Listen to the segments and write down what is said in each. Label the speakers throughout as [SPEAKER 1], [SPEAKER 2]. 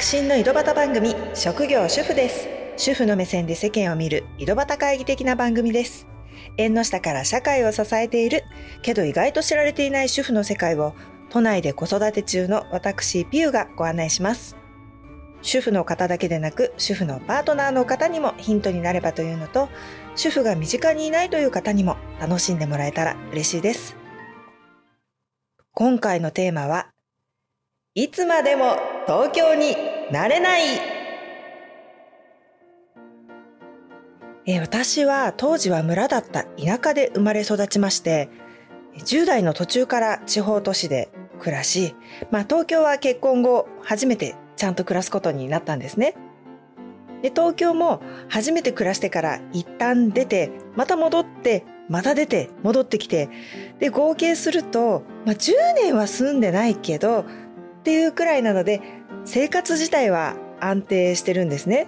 [SPEAKER 1] 革新の井戸端番組職業主婦です。主婦の目線で世間を見る井戸端会議的な番組です。縁の下から社会を支えているけど意外と知られていない主婦の世界を都内で子育て中の私ピューがご案内します。主婦の方だけでなく主婦のパートナーの方にもヒントになればというのと主婦が身近にいないという方にも楽しんでもらえたら嬉しいです。今回のテーマはいつまでも東京になれないえ私は当時は村だった田舎で生まれ育ちまして10代の途中から地方都市で暮らし、まあ、東京は結婚後初めてちゃんと暮らすことになったんですね。で東京も初めて暮らしてから一旦出てまた戻ってまた出て戻ってきてで合計すると、まあ、10年は住んでないけどっていうくらいなので生活自体は安定してるんですね。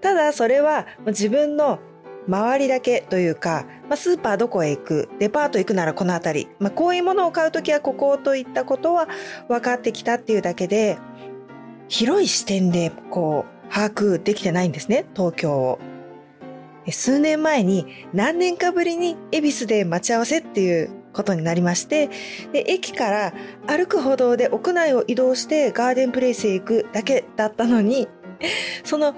[SPEAKER 1] ただそれは自分の周りだけというか、まあ、スーパーどこへ行く、デパート行くならこの辺り、まあ、こういうものを買うときはここといったことは分かってきたっていうだけで、広い視点でこう把握できてないんですね、東京を。数年前に何年かぶりに恵比寿で待ち合わせっていうことになりまして、で、駅から歩く歩道で屋内を移動してガーデンプレイスへ行くだけだったのに、その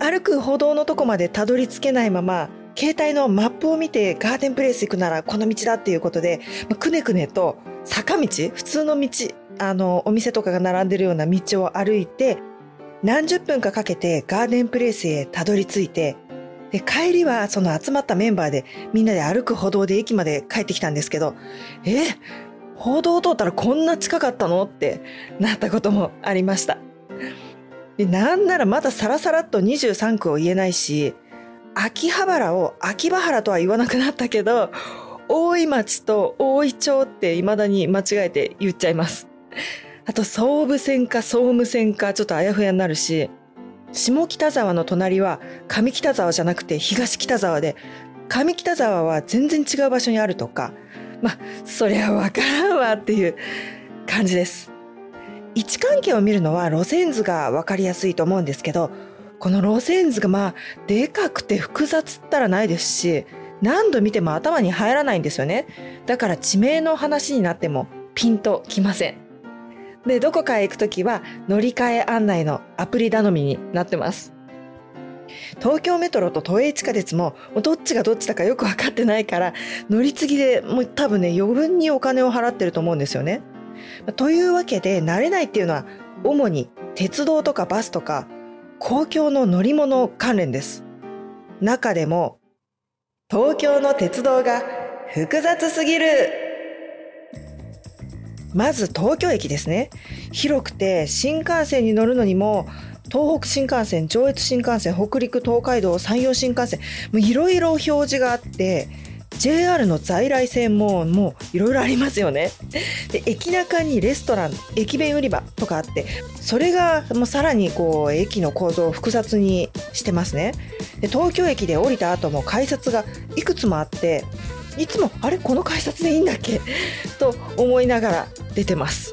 [SPEAKER 1] 歩く歩道のとこまでたどり着けないまま、携帯のマップを見てガーデンプレイス行くならこの道だっていうことで、くねくねと坂道、普通の道、あの、お店とかが並んでるような道を歩いて、何十分かかけてガーデンプレイスへたどり着いて、で、帰りはその集まったメンバーでみんなで歩く歩道で駅まで帰ってきたんですけど、え歩道通ったらこんな近かったの？ってなったこともありました。で、なんならまださらさらっと23区を言えないし、秋葉原を秋葉原とは言わなくなったけど、大井町と大井町って未だに間違えて言っちゃいます。あと、総武線か総務線かちょっとあやふやになるし、下北沢の隣は上北沢じゃなくて東北沢で、上北沢は全然違う場所にあるとか、まあ、そりゃわからんわっていう 感じです。位置関係を見るのは路線図がわかりやすいと思うんですけど、この路線図がまあ、でかくて複雑ったらないですし、何度見ても頭に入らないんですよね。だから地名の話になってもピンときません。で、どこかへ行くときは乗り換え案内のアプリ頼みになってます。東京メトロと都営地下鉄もどっちがどっちだかよく分かってないから乗り継ぎでもう多分ね余分にお金を払ってると思うんですよね。というわけで慣れないっていうのは主に鉄道とかバスとか公共の乗り物関連です。中でも東京の鉄道が複雑すぎるまず東京駅ですね。広くて新幹線に乗るのにも東北新幹線、上越新幹線、北陸、東海道、山陽新幹線、いろいろ表示があって、JR の在来線ももういろいろありますよね。で、駅中にレストラン、駅弁売り場とかあって、それがもうさらにこう駅の構造を複雑にしてますね。で、東京駅で降りた後も改札がいくつもあって、いつもあれこの改札でいいんだっけ？と思いながら出てます。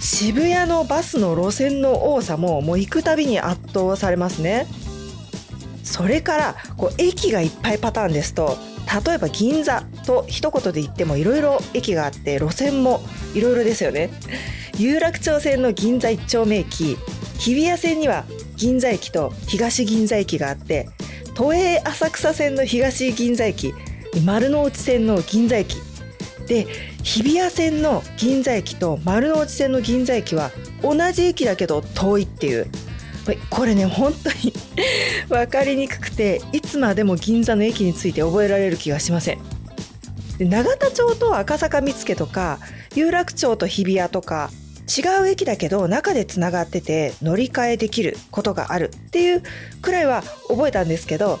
[SPEAKER 1] 渋谷のバスの路線の多さももう行くたびに圧倒されますね。それからこう駅がいっぱいパターンですと例えば銀座と一言で言ってもいろいろ駅があって路線もいろいろですよね。有楽町線の銀座一丁目駅日比谷線には銀座駅と東銀座駅があって都営浅草線の東銀座駅丸の内線の銀座駅。で日比谷線の銀座駅と丸の内線の銀座駅は同じ駅だけど遠いっていう。これね本当に 分かりにくくていつまでも銀座の駅について覚えられる気がしません。永田町と赤坂見附とか有楽町と日比谷とか違う駅だけど中でつながってて乗り換えできることがあるっていうくらいは覚えたんですけど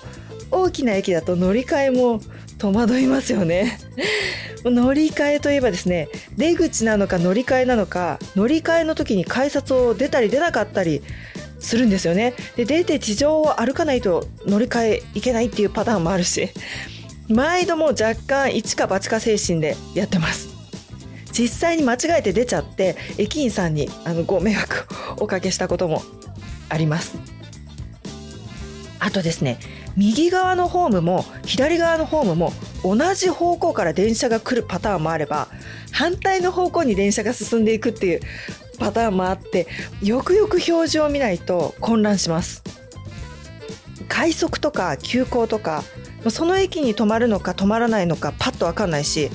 [SPEAKER 1] 大きな駅だと乗り換えも戸惑いますよね。乗り換えといえばですね出口なのか乗り換えなのか乗り換えの時に改札を出たり出なかったりするんですよね。で出て地上を歩かないと乗り換えいけないっていうパターンもあるし毎度も若干一か八か精神でやってます。実際に間違えて出ちゃって駅員さんにあのご迷惑をおかけしたこともあります。あとですね右側のホームも左側のホームも同じ方向から電車が来るパターンもあれば反対の方向に電車が進んでいくっていうパターンもあってよくよく表示を見ないと混乱します。快速とか急行とかその駅に止まるのか止まらないのかパッと分かんないし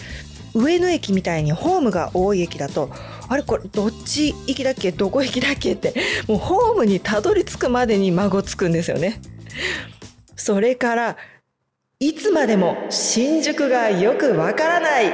[SPEAKER 1] 上野駅みたいにホームが多い駅だとあれこれどっち行きだっけ？どこ行きだっけ？ってもうホームにたどり着くまでに孫つくんですよね。それからいつまでも新宿がよくわからない。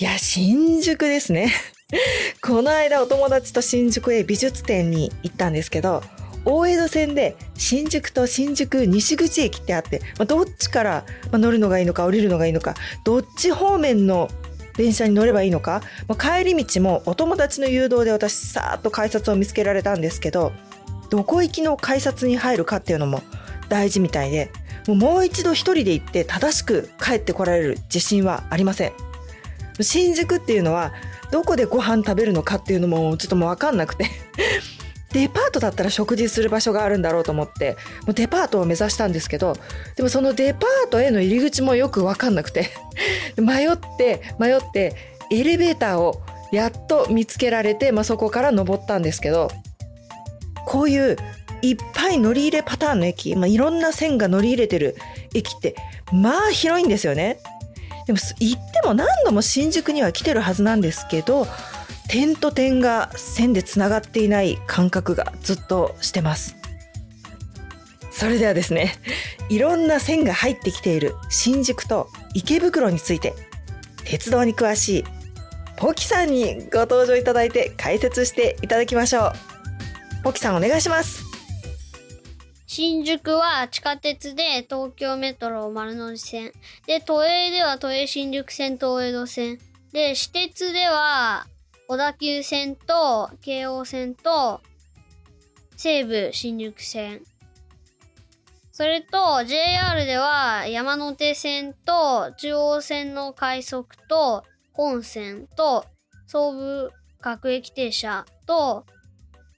[SPEAKER 1] いや、新宿ですね。この間お友達と新宿へ美術展に行ったんですけど、大江戸線で新宿と新宿西口駅ってあって、まあ、どっちから乗るのがいいのか降りるのがいいのかどっち方面の電車に乗ればいいのか、まあ、帰り道もお友達の誘導で私さーっと改札を見つけられたんですけどどこ行きの改札に入るかっていうのも大事みたいでもう一度一人で行って正しく帰ってこられる自信はありません。新宿っていうのはどこでご飯食べるのかっていうのもちょっともう分かんなくて。デパートだったら食事する場所があるんだろうと思ってもうデパートを目指したんですけどでもそのデパートへの入り口もよく分かんなくて。迷って迷ってエレベーターをやっと見つけられて、まあ、そこから登ったんですけどこういういっぱい乗り入れパターンの駅、まあ、いろんな線が乗り入れてる駅ってまあ広いんですよね。でも行っても何度も新宿には来てるはずなんですけど点と点が線でつながっていない感覚がずっとしてますそれではですねいろんな線が入ってきている新宿と池袋について鉄道に詳しいポキさんにご登場いただいて解説していただきましょうポキさんお願いします
[SPEAKER 2] 新宿は地下鉄で東京メトロ丸の内線で都営では都営新宿線東江戸線で私鉄では小田急線と京王線と西武新宿線。それと JR では山手線と中央線の快速と本線と総武各駅停車と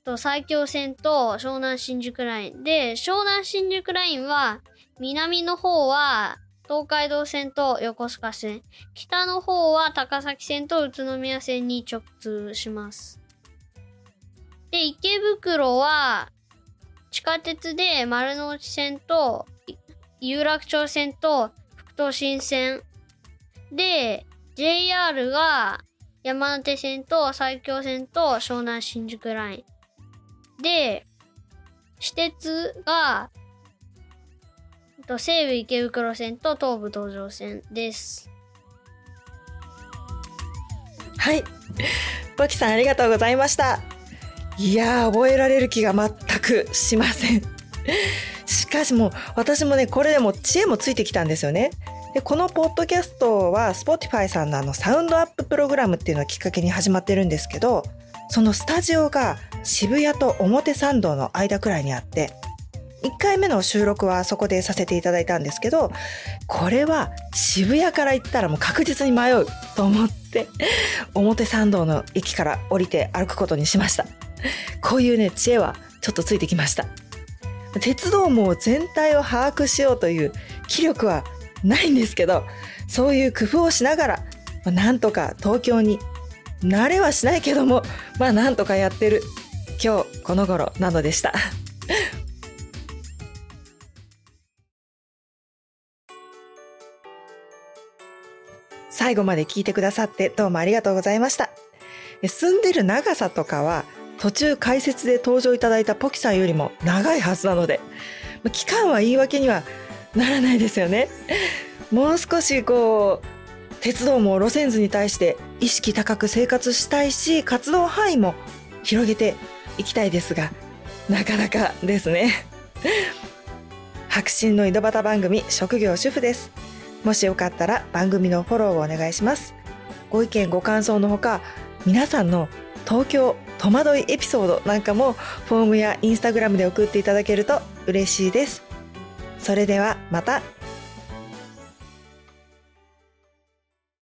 [SPEAKER 2] と埼京線と湘南新宿ラインで湘南新宿ラインは南の方は東海道線と横須賀線。北の方は高崎線と宇都宮線に直通します。で、池袋は地下鉄で丸の内線と有楽町線と副都心線。で、JR が山手線と埼京線と湘南新宿ライン。で、私鉄がと西武池袋線と東武東上線です。
[SPEAKER 1] はい。ポキさんありがとうございました。いやー、覚えられる気が全くしません。しかしも私もね、これでも知恵もついてきたんですよね。で、このポッドキャストは Spotify さんのあのサウンドアッププログラムっていうのをきっかけに始まってるんですけど、そのスタジオが渋谷と表参道の間くらいにあって、1回目の収録はそこでさせていただいたんですけどこれは渋谷から行ったらもう確実に迷うと思って表参道の駅から降りて歩くことにしました。こういうね知恵はちょっとついてきました。鉄道網全体を把握しようという気力はないんですけどそういう工夫をしながら、なんとか東京に慣れはしないけどもまあなんとかやってる今日この頃なのでした 最後まで聞いてくださってどうもありがとうございました。住んでる長さとかは途中解説で登場いただいたポキさんよりも長いはずなので、期間は言い訳にはならないですよね。もう少しこう、鉄道も路線図に対して意識高く生活したいし、活動範囲も広げていきたいですが、なかなかですね。白真の井戸端番組、職業主婦です。もしよかったら番組のフォローをお願いします。ご意見ご感想のほか、皆さんの東京戸惑いエピソードなんかもフォームやインスタグラムで送っていただけると嬉しいです。それではまた